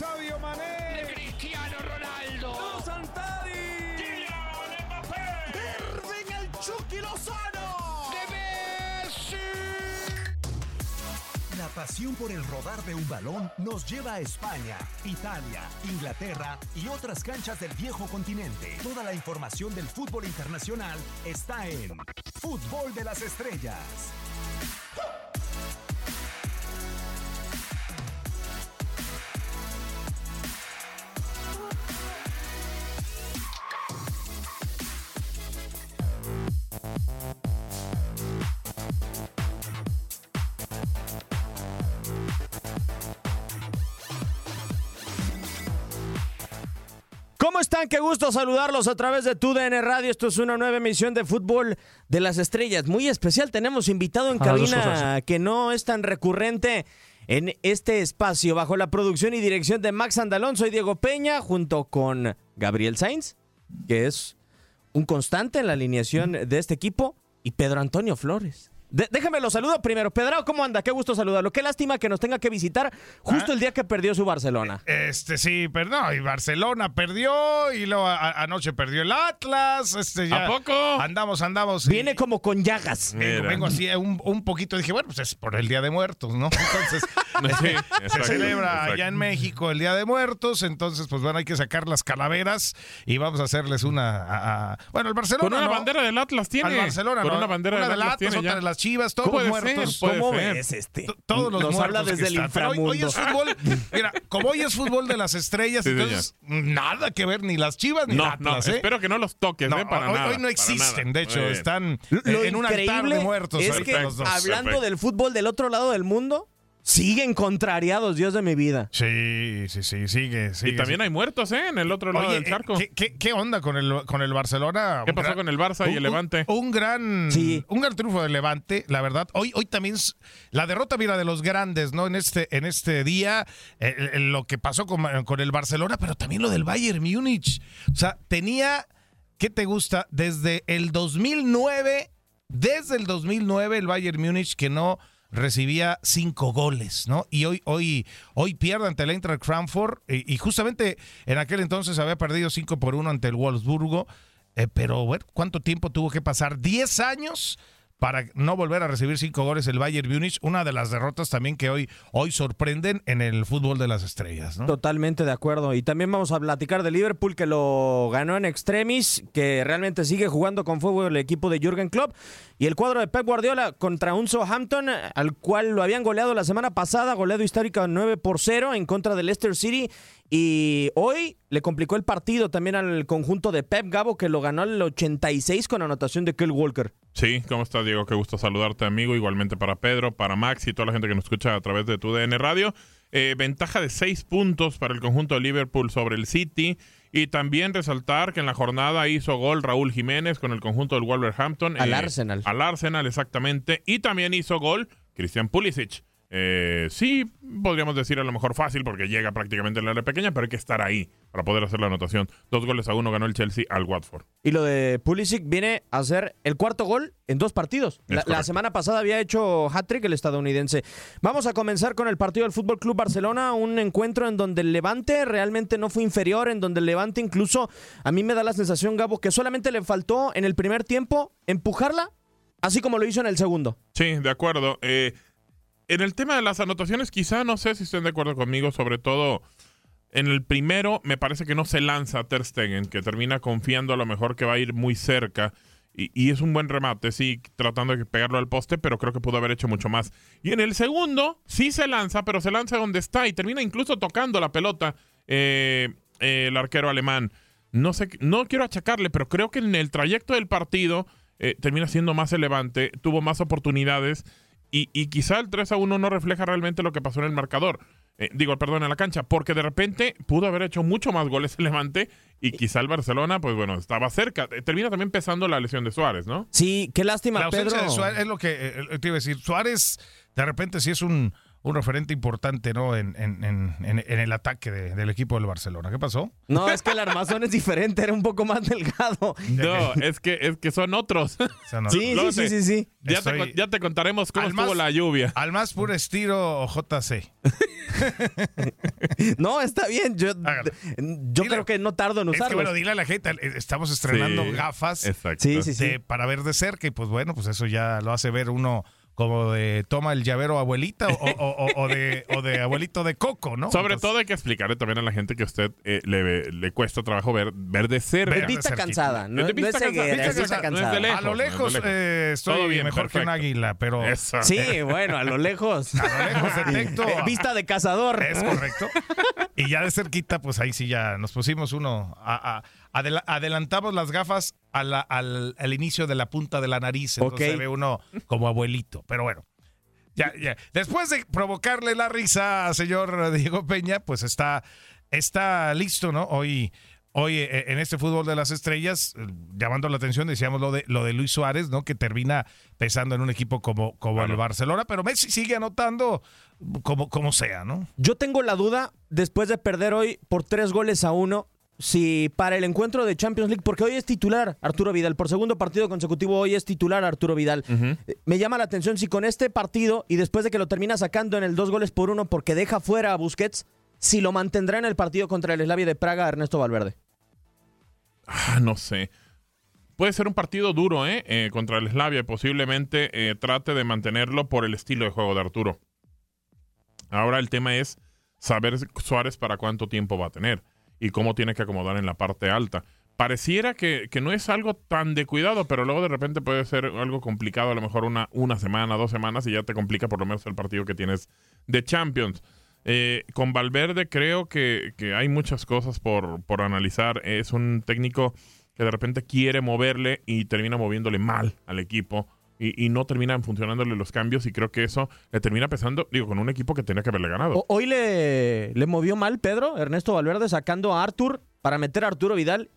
Sadio Mané. Cristiano Ronaldo. Santari. Kylian Mbappé. Irving el Chucky Lozano. De Messi. La pasión por el rodar de un balón nos lleva a España, Italia, Inglaterra y otras canchas del viejo continente. Toda la información del fútbol internacional está en Fútbol de las Estrellas. ¿Cómo están? Qué gusto saludarlos a través de TUDN Radio. Esto es una nueva emisión de Fútbol de las Estrellas. Muy especial. Tenemos invitado en Ah, cabina que no es tan recurrente en este espacio. Bajo la producción y dirección de Max Andalón, soy Diego Peña, junto con Gabriel Sainz, que es un constante en la alineación de este equipo, y Pedro Antonio Flores. De- déjame lo saludo primero. Pedro, ¿cómo anda? Qué gusto saludarlo. Qué lástima que nos tenga que visitar justo Ah. el día que perdió su Barcelona. Este sí, pero no, y Barcelona perdió y luego a- anoche perdió el Atlas. Este, ya ¿A poco? Andamos, andamos. y- Viene como con llagas. Vengo, así eh, un, un poquito. Dije, bueno, pues es por el Día de Muertos, ¿no? Entonces, Sí, se celebra exacto. allá en México el Día de Muertos. Entonces, pues bueno, hay que sacar las calaveras y vamos a hacerles una. a- a- bueno, el Barcelona. Con una ¿no? bandera del Atlas tiene. Al Barcelona, Con ¿no? una bandera Una del Atlas, tiene otra ya. de las Chivas, todos muertos. ¿Cómo ser. ves este? Todos los Nos muertos habla desde que el están. Pero hoy- Hoy, inframundo. es fútbol. Mira, como hoy es fútbol de las estrellas, Sí, entonces nada que ver ni las Chivas ni No, Atlas, ¿eh? espero que no los toques, No, ¿eh? Para hoy, nada. hoy no existen, nada. de hecho, están Lo en un altar de muertos. es ahorita que los dos. hablando del fútbol del otro lado del mundo, siguen contrariados, Dios de mi vida. Sí, sí, sí, sigue, sigue. Y también hay muertos, ¿eh? En el otro lado Oye, del charco. eh, ¿qué, qué, qué onda con el, con el Barcelona? ¿Qué Un pasó gran- con el Barça y un- el Levante? Un, un gran, Sí. un gran triunfo del Levante, la verdad. Hoy, hoy también la derrota, mira, de los grandes, ¿no? En este, en este día, eh, eh, lo que pasó con, con el Barcelona, pero también lo del Bayern Múnich. O sea, tenía, ¿qué te gusta? Desde el 2009, desde el 2009, el Bayern Múnich que no recibía cinco goles, ¿no? Y hoy, hoy, hoy pierde ante el Eintracht Frankfurt y, justamente en aquel entonces había perdido cinco por uno ante el Wolfsburgo. Eh, pero bueno, ¿cuánto tiempo tuvo que pasar? ¿10 años para no volver a recibir cinco goles el Bayern Múnich? Una de las derrotas también que hoy, hoy sorprenden en el fútbol de las estrellas. Totalmente de acuerdo. Y también vamos a platicar de Liverpool que lo ganó en extremis, que realmente sigue jugando con fuego el equipo de Jürgen Klopp. Y el cuadro de Pep Guardiola contra un Southampton, al cual lo habían goleado la semana pasada, goleado histórico 9 por 0 en contra del Leicester City. Y hoy le complicó el partido también al conjunto de Pep Gabo, que lo ganó al 86 con anotación de Kyle Walker. Sí, ¿cómo estás, Diego? Qué gusto saludarte, amigo. Igualmente para Pedro, para Max y toda la gente que nos escucha a través de tu DN Radio. Eh, ventaja de seis puntos para el conjunto de Liverpool sobre el City. Y también resaltar que en la jornada hizo gol Raúl Jiménez con el conjunto del Wolverhampton. Al Arsenal. Al Arsenal, exactamente. Y también hizo gol Christian Pulisic. Eh, sí, podríamos decir a lo mejor fácil porque llega prácticamente en la área pequeña, pero hay que estar ahí para poder hacer la anotación. Dos goles a uno ganó el Chelsea al Watford. Y lo de Pulisic viene a ser el cuarto gol en dos partidos. La, semana pasada había hecho hat-trick el estadounidense. Vamos a comenzar con el partido del Fútbol Club Barcelona, un encuentro en donde el Levante realmente no fue inferior, en donde el Levante incluso a mí me da la sensación, Gabo, que solamente le faltó en el primer tiempo empujarla, así como lo hizo en el segundo. Sí, de acuerdo. Eh, en el tema de las anotaciones, quizá no sé si estén de acuerdo conmigo, sobre todo en el primero, me parece que no se lanza a Ter Stegen, que termina confiando a lo mejor que va a ir muy cerca. Y, es un buen remate, sí, tratando de pegarlo al poste, pero creo que pudo haber hecho mucho más. Y en el segundo, sí se lanza, pero se lanza donde está y termina incluso tocando la pelota eh, eh, el arquero alemán. No sé, no quiero achacarle, pero creo que en el trayecto del partido eh, termina siendo más relevante, tuvo más oportunidades y, y quizá el 3 a 1 no refleja realmente lo que pasó en el marcador. Eh, digo, perdón, en la cancha, porque de repente pudo haber hecho mucho más goles el Levante y quizá el Barcelona, pues bueno, estaba cerca. Eh, Termina también pesando la lesión de Suárez, ¿no? Sí, qué lástima, La Pedro. de Suárez es lo que eh, te iba a decir. Suárez, de repente, sí es un, un referente importante, ¿no? En, en, en, en- el ataque de- del equipo del Barcelona. ¿Qué pasó? No, es que el armazón es diferente, era un poco más delgado. No, es que, es que son otros. Sí, sí, sí, sí, sí. ya, te, Estoy- ya te contaremos cómo Al estuvo más- la lluvia. Al más puro estilo JC. No, está bien. Yo, Hágalo. yo Dile. creo que no tardo en Es que usarlo. bueno, dile a la gente, eh, estamos estrenando Sí, gafas Exacto. Sí, sí, sí. de- para ver de cerca y pues bueno, pues eso ya lo hace ver uno como de toma el llavero abuelita o, o- o- o de, o de abuelito de coco, ¿no? Sobre Entonces, todo hay que explicarle también a la gente que a usted eh, le, le cuesta trabajo ver, ver de cerca. Ver vista cansada. No, Es de no vista es ceguera, cansada, es vista vista cansada, no es cansada. de lejos. A lo lejos eh, estoy Todo bien, mejor que un águila, pero Eso. Sí, bueno, a lo lejos. a lo lejos detecto. Eh, Vista de cazador. Es correcto. Y ya de cerquita, pues ahí sí ya nos pusimos uno. a- a- adela- adelantamos las gafas a la- al, al inicio de la punta de la nariz. Entonces se ve uno como abuelito. Pero bueno. Ya, ya. Después de provocarle la risa al señor Diego Peña, pues está, está listo, ¿no? Hoy, hoy eh, en este fútbol de las estrellas, eh, llamando la atención, decíamos lo de, lo de Luis Suárez, ¿no? Que termina pesando en un equipo como, como Claro. el Barcelona, pero Messi sigue anotando como, como sea, ¿no? Yo tengo la duda, después de perder hoy por tres goles a uno, si para el encuentro de Champions League, porque hoy es titular Arturo Vidal, por segundo partido consecutivo hoy es titular Arturo Vidal. Eh, Me llama la atención si con este partido y después de que lo termina sacando en el dos goles por uno porque deja fuera a Busquets, si lo mantendrá en el partido contra el Slavia de Praga Ernesto Valverde. Ah, no sé. Puede ser un partido duro, ¿eh? Eh, contra el Slavia. Posiblemente eh, trate de mantenerlo por el estilo de juego de Arturo. Ahora el tema es saber Suárez para cuánto tiempo va a tener y cómo tiene que acomodar en la parte alta. Pareciera que, que no es algo tan de cuidado, pero luego de repente puede ser algo complicado, a lo mejor una, una semana, dos semanas, y ya te complica por lo menos el partido que tienes de Champions. Eh, con Valverde creo que, que hay muchas cosas por, por analizar. Es un técnico que de repente quiere moverle y termina moviéndole mal al equipo y, no terminan funcionándole los cambios y creo que eso le termina pesando, digo, con un equipo que tenía que haberle ganado. Hoy le, le movió mal Pedro, Ernesto Valverde, sacando a Artur para meter a Arturo Vidal.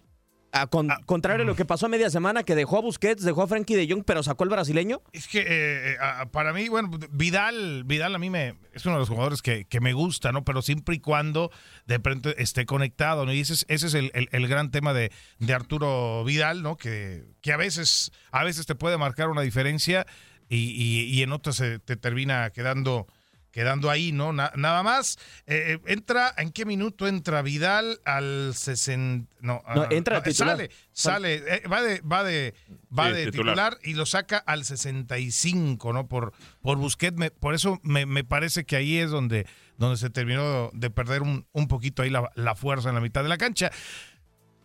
A con- contrario a lo que pasó a media semana, que dejó a Busquets, dejó a Frankie de Jong, pero sacó al brasileño. Es que eh, a- para mí, bueno, Vidal, Vidal a mí me es uno de los jugadores que, que me gusta, ¿no? Pero siempre y cuando de pronto esté conectado, ¿no? Y ese es, ese es el, el- el gran tema de, de Arturo Vidal, ¿no? Que, que a veces, a veces te puede marcar una diferencia y, y- y en otras se te termina quedando quedando ahí, ¿no? Na- nada más. Eh, eh, entra, ¿en qué minuto entra Vidal? Al 60. No, No, ah, entra titular. Sale, sale, eh, va de, va de, va Sí, de titular. titular y lo saca al 65, ¿no? Por, por Busquets. me- por eso me, me parece que ahí es donde, donde se terminó de perder un, un poquito ahí la, la fuerza en la mitad de la cancha.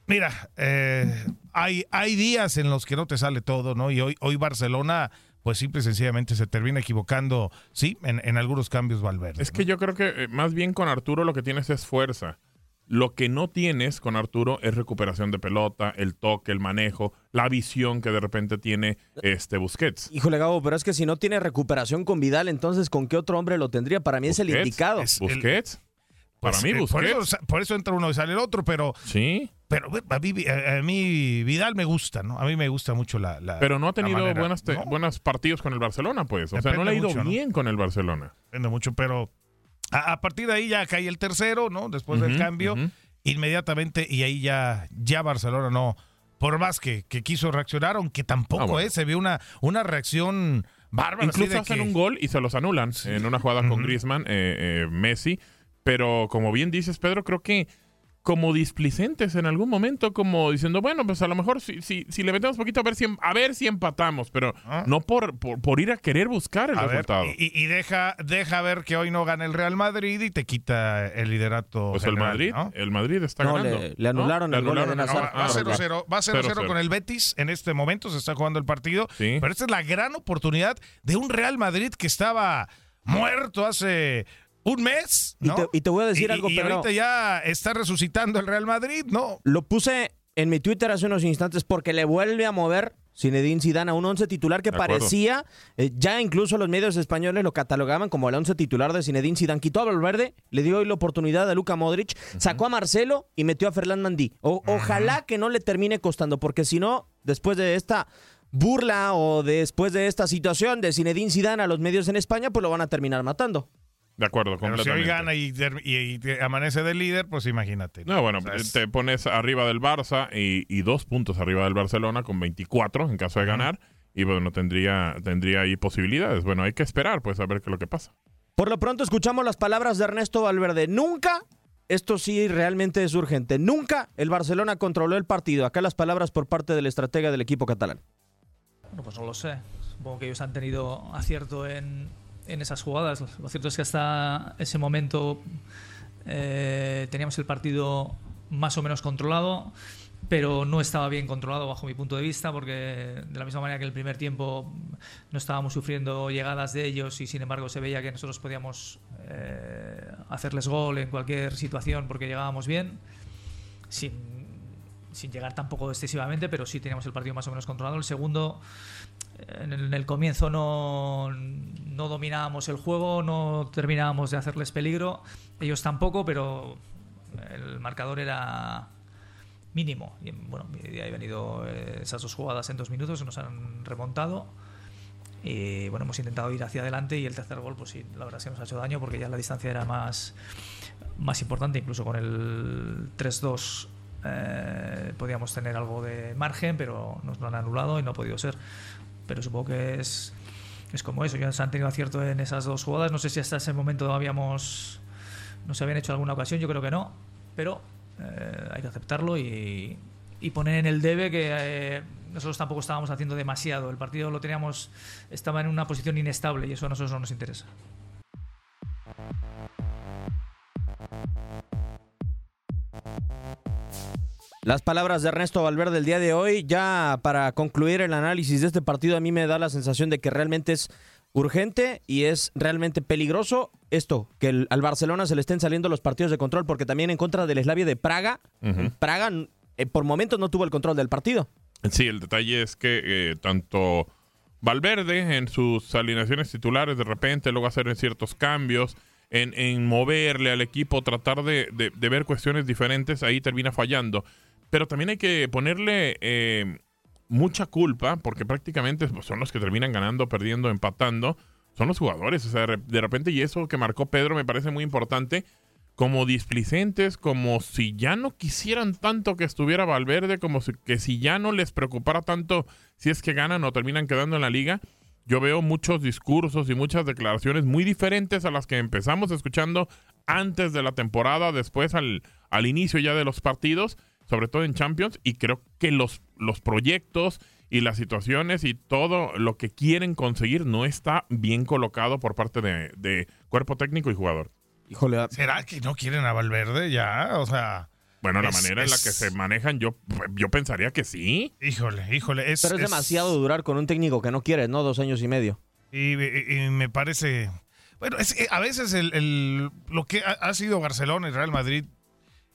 Mira, eh, hay, hay días en los que no te sale todo, ¿no? Y hoy, hoy Barcelona, pues simple y sencillamente se termina equivocando, sí, en, en algunos cambios Valverde. Es que yo creo que eh, más bien con Arturo lo que tienes es fuerza. Lo que no tienes con Arturo es recuperación de pelota, el toque, el manejo, la visión que de repente tiene este Busquets. Híjole, Gabo, pero es que si no tiene recuperación con Vidal, entonces ¿con qué otro hombre lo tendría? Para mí es el Busquets, indicado. es- Busquets. Pues, Para mí, eh, por, Busquets. eso, por eso entra uno y sale el otro, pero, Sí, pero a, mí, a- mí Vidal me gusta, ¿no? A mí me gusta mucho la. la- pero no ha tenido manera. buenas te- No, buenos partidos con el Barcelona, pues. O sea, no le ha ido mucho, ¿no? bien con el Barcelona. depende mucho, pero a, a partir de ahí ya cae el tercero, ¿no? Después del cambio, inmediatamente, y ahí ya, ya Barcelona no. Por más que, que quiso reaccionar, aunque tampoco Ah, bueno. eh, se vio una, una reacción bárbara. Incluso hacen que- un gol y se los anulan en una jugada con. Griezmann, eh, eh, Messi. Pero como bien dices, Pedro, creo que como displicentes en algún momento, como diciendo, bueno, pues a lo mejor si, si, si le metemos poquito a ver si, em- a ver si empatamos, pero Ah. no por, por, por ir a querer buscar el A ver, resultado. y, y deja, deja ver que hoy no gana el Real Madrid y te quita el liderato. pues el Madrid, ¿no? el Madrid está No, ganando. le- le anularon ¿no? el gol de va ah, va 0-0, va 0-0 0-0. con el Betis. En este momento se está jugando el partido. Sí. Pero esta es la gran oportunidad de un Real Madrid que estaba muerto hace un mes. Y ¿no? te- y te voy a decir Y- algo, y Pedro. ahorita ya está resucitando el Real Madrid, ¿no? Lo puse en mi Twitter hace unos instantes porque le vuelve a mover Zinedine Zidane a un once titular que parecía, eh, ya incluso los medios españoles lo catalogaban como el once titular de Zinedine Zidane. Quitó a Valverde, le dio hoy la oportunidad a Luka Modric, sacó a Marcelo y metió a Ferland Mandí. O- Ojalá que no le termine costando, porque si no, después de esta burla o después de esta situación de Zinedine Zidane a los medios en España, pues lo van a terminar matando. De acuerdo, Pero si hoy gana y, y- y te amanece de líder, pues imagínate. No, bueno, O sea, es- te pones arriba del Barça y, y dos puntos arriba del Barcelona con 24 en caso de ganar. Y bueno, tendría, tendría ahí posibilidades. Bueno, hay que esperar, pues, a ver qué es lo que pasa. Por lo pronto escuchamos las palabras de Ernesto Valverde. Nunca, esto sí realmente es urgente, nunca el Barcelona controló el partido. Acá las palabras por parte del estratega del equipo catalán. Bueno, pues no lo sé. Supongo que ellos han tenido acierto en, en esas jugadas. Lo cierto es que hasta ese momento eh, teníamos el partido más o menos controlado, pero no estaba bien controlado bajo mi punto de vista, porque de la misma manera que el primer tiempo no estábamos sufriendo llegadas de ellos y sin embargo se veía que nosotros podíamos eh, hacerles gol en cualquier situación porque llegábamos bien, sin, sin llegar tampoco excesivamente, pero sí teníamos el partido más o menos controlado. El segundo, en el, en el comienzo no, no dominábamos el juego, no terminábamos de hacerles peligro, ellos tampoco, pero el marcador era mínimo. Y bueno, ahí han venido eh, esas dos jugadas en dos minutos, nos han remontado. Y bueno, hemos intentado ir hacia adelante y el tercer gol, pues sí, la verdad es que nos ha hecho daño porque ya la distancia era más, más importante, incluso con el 3-2 eh, podíamos tener algo de margen, pero nos lo han anulado y no ha podido ser. Pero supongo que es, es como eso, ya se han tenido acierto en esas dos jugadas. No sé si hasta ese momento habíamos, no se habían hecho alguna ocasión, yo creo que no, pero eh, hay que aceptarlo y, y poner en el debe que eh, nosotros tampoco estábamos haciendo demasiado. El partido lo teníamos, estaba en una posición inestable y eso a nosotros no nos interesa. Las palabras de Ernesto Valverde el día de hoy, ya para concluir el análisis de este partido, a mí me da la sensación de que realmente es urgente y es realmente peligroso esto, que el- al Barcelona se le estén saliendo los partidos de control, porque también en contra del Slavia de Praga. Praga eh, por momentos no tuvo el control del partido. Sí, el detalle es que eh, tanto Valverde en sus alineaciones titulares de repente, luego hacer ciertos cambios, en, en moverle al equipo, tratar de, de- de ver cuestiones diferentes, ahí termina fallando. Pero también hay que ponerle eh, mucha culpa, porque prácticamente son los que terminan ganando, perdiendo, empatando, son los jugadores. O sea, de repente, y eso que marcó Pedro me parece muy importante, como displicentes, como si ya no quisieran tanto que estuviera Valverde, como si, que si ya no les preocupara tanto si es que ganan o terminan quedando en la liga. Yo veo muchos discursos y muchas declaraciones muy diferentes a las que empezamos escuchando antes de la temporada, después al, al inicio ya de los partidos, sobre todo en Champions, y creo que los, los proyectos y las situaciones y todo lo que quieren conseguir no está bien colocado por parte de, de cuerpo técnico y jugador. Híjole, ¿Será que no quieren a Valverde ya? O sea, Bueno, la Es- manera en la que se manejan, yo, yo pensaría que sí. híjole, híjole. Es, pero es, demasiado durar con un técnico que no quiere, ¿no? Dos años y medio. Y, y- y me parece. Bueno, es que a veces el, el- lo que ha, ha sido Barcelona y Real Madrid,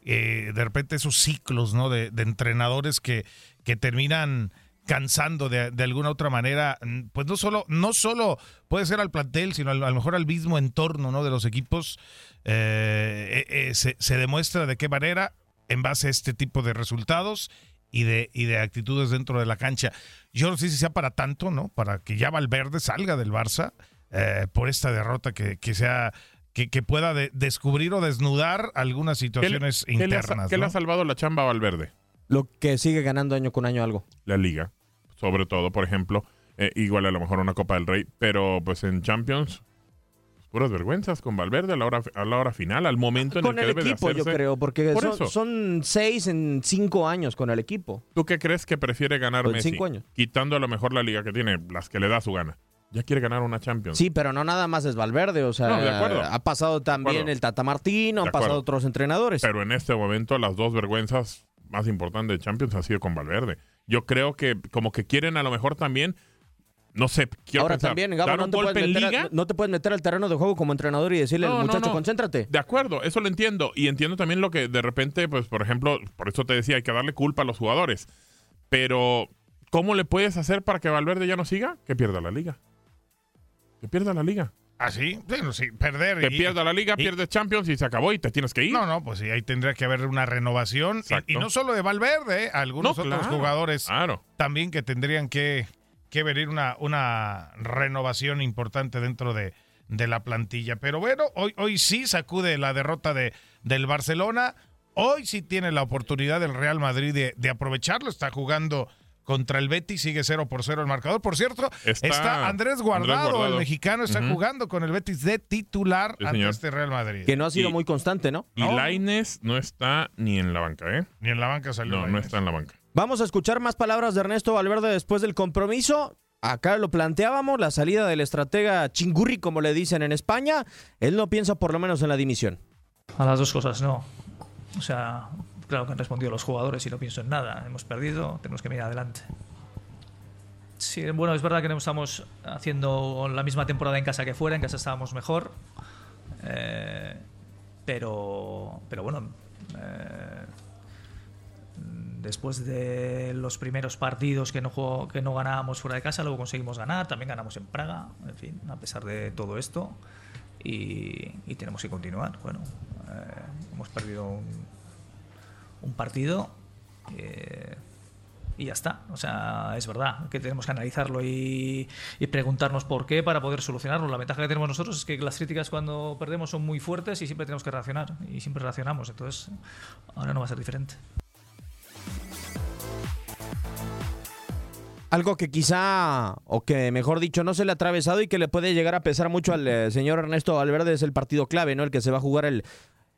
eh, de repente esos ciclos ¿no? de, entrenadores que, que terminan cansando de, de alguna otra manera, pues no solo, no solo puede ser al plantel, sino a lo mejor al mismo entorno ¿no? de los equipos, eh, eh, se, se demuestra de qué manera, en base a este tipo de resultados y de, y de actitudes dentro de la cancha. Yo no sé si sea para tanto, ¿no? Para que ya Valverde salga del Barça por esta derrota que, que sea que, que pueda de- descubrir o desnudar algunas ¿Qué le, situaciones qué le ha, internas. qué le ¿no? ha salvado la chamba a Valverde? Lo que sigue ganando año con año algo. La liga, sobre todo, por ejemplo. Eh, igual a lo mejor una Copa del Rey, pero pues en Champions, puras vergüenzas con Valverde a la hora, a la hora final, al momento en Con el que el debe equipo, de yo creo, porque Por son, seis en cinco años con el equipo. ¿Tú qué crees que prefiere ganar en Messi? cinco años. Quitando a lo mejor la liga que tiene, las que le da su gana. Ya quiere ganar una Champions. Sí, pero no nada más es Valverde, o sea, No, de acuerdo. ha pasado también el Tata Martino, han pasado otros entrenadores. Pero en este momento las dos vergüenzas más importantes de Champions han sido con Valverde. Yo creo que como que quieren a lo mejor también, no sé, quiero Ahora pensar, también, Gabo, dar no te, golpe puedes en meter, liga. a- no te puedes meter al terreno de juego como entrenador y decirle No, al muchacho, no. concéntrate. De acuerdo, eso lo entiendo. Y entiendo también lo que de repente, pues, por ejemplo, por eso te decía, hay que darle culpa a los jugadores. Pero, ¿cómo le puedes hacer para que Valverde ya no siga? Que pierda la liga. Que pierda la liga. ¿Ah, sí? Bueno, sí, perder. Que y- pierda la liga, y- pierdes Champions y se acabó y te tienes que ir. No, no, pues sí, ahí tendría que haber una renovación. Y, y no solo de Valverde, ¿eh? algunos No, otros claro, jugadores Claro. también que tendrían que, que venir una, una renovación importante dentro de, de la plantilla. Pero bueno, hoy, hoy sí sacude la derrota de, del Barcelona. Hoy sí tiene la oportunidad del Real Madrid de, de aprovecharlo. Está jugando contra el Betis, sigue 0 por 0 el marcador. Por cierto, está, Está Andrés, Guardado, Andrés Guardado. el mexicano, está jugando con el Betis de titular Sí, ante señor. este Real Madrid. Que no ha sido Y- muy constante, ¿no? Y No. Laines no está ni en la banca, ¿eh? Ni en la banca salió. No, no está en la banca. Vamos a escuchar más palabras de Ernesto Valverde después del compromiso. Acá lo planteábamos, la salida del estratega Chingurri, como le dicen en España. Él no piensa por lo menos en la dimisión. A las dos cosas no. O sea, claro que han respondido los jugadores y no pienso en nada. Hemos perdido, tenemos que mirar adelante. Sí, bueno, es verdad que no estamos haciendo la misma temporada en casa que fuera, en casa estábamos mejor. Eh, pero, pero bueno, eh, después de los primeros partidos que no, jugó- que no ganábamos fuera de casa, luego conseguimos ganar, también ganamos en Praga, en fin, a pesar de todo esto. Y, y tenemos que continuar. Bueno, eh, hemos perdido un, un partido eh, y ya está. O sea, es verdad que tenemos que analizarlo y, preguntarnos por qué para poder solucionarlo. La ventaja que tenemos nosotros es que las críticas cuando perdemos son muy fuertes y siempre tenemos que reaccionar. Y siempre reaccionamos. Entonces, ahora no va a ser diferente. Algo que quizá, o que mejor dicho, no se le ha atravesado y que le puede llegar a pesar mucho al eh, señor Ernesto Valverde es el partido clave, ¿no? El que se va a jugar el,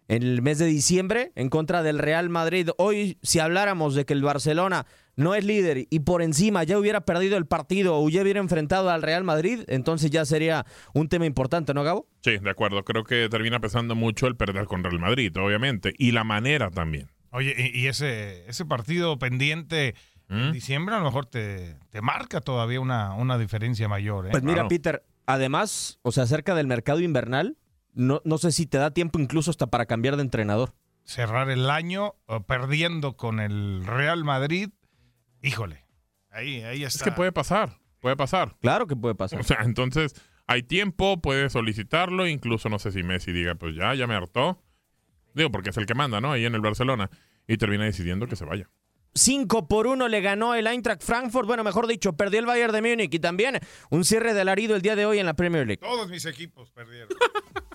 el mes de diciembre en contra del Real Madrid. Hoy, si habláramos de que el Barcelona no es líder y por encima ya hubiera perdido el partido o ya hubiera enfrentado al Real Madrid, entonces ya sería un tema importante, ¿no, Gabo? Sí, de acuerdo. Creo que termina pesando mucho el perder con Real Madrid, obviamente. Y la manera también. Oye, y, y ese, ese partido pendiente en ¿Mm? diciembre a lo mejor te, te marca todavía una, una diferencia mayor. ¿eh? Pues mira, Claro. Peter, además, o sea, acerca del mercado invernal, no, no sé si te da tiempo incluso hasta para cambiar de entrenador. Cerrar el año perdiendo con el Real Madrid, híjole, ahí, ahí Es está. que puede pasar, puede pasar. Claro que puede pasar. O sea, entonces hay tiempo, puede solicitarlo, incluso no sé si Messi diga, pues ya, ya me hartó. Digo, porque es el que manda, ¿no? Ahí en el Barcelona. Y termina decidiendo que se vaya. 5 por 1 le ganó el Eintracht Frankfurt. Bueno, mejor dicho, perdió el Bayern de Múnich. Y también un cierre de alarido el día de hoy en la Premier League. Todos mis equipos perdieron.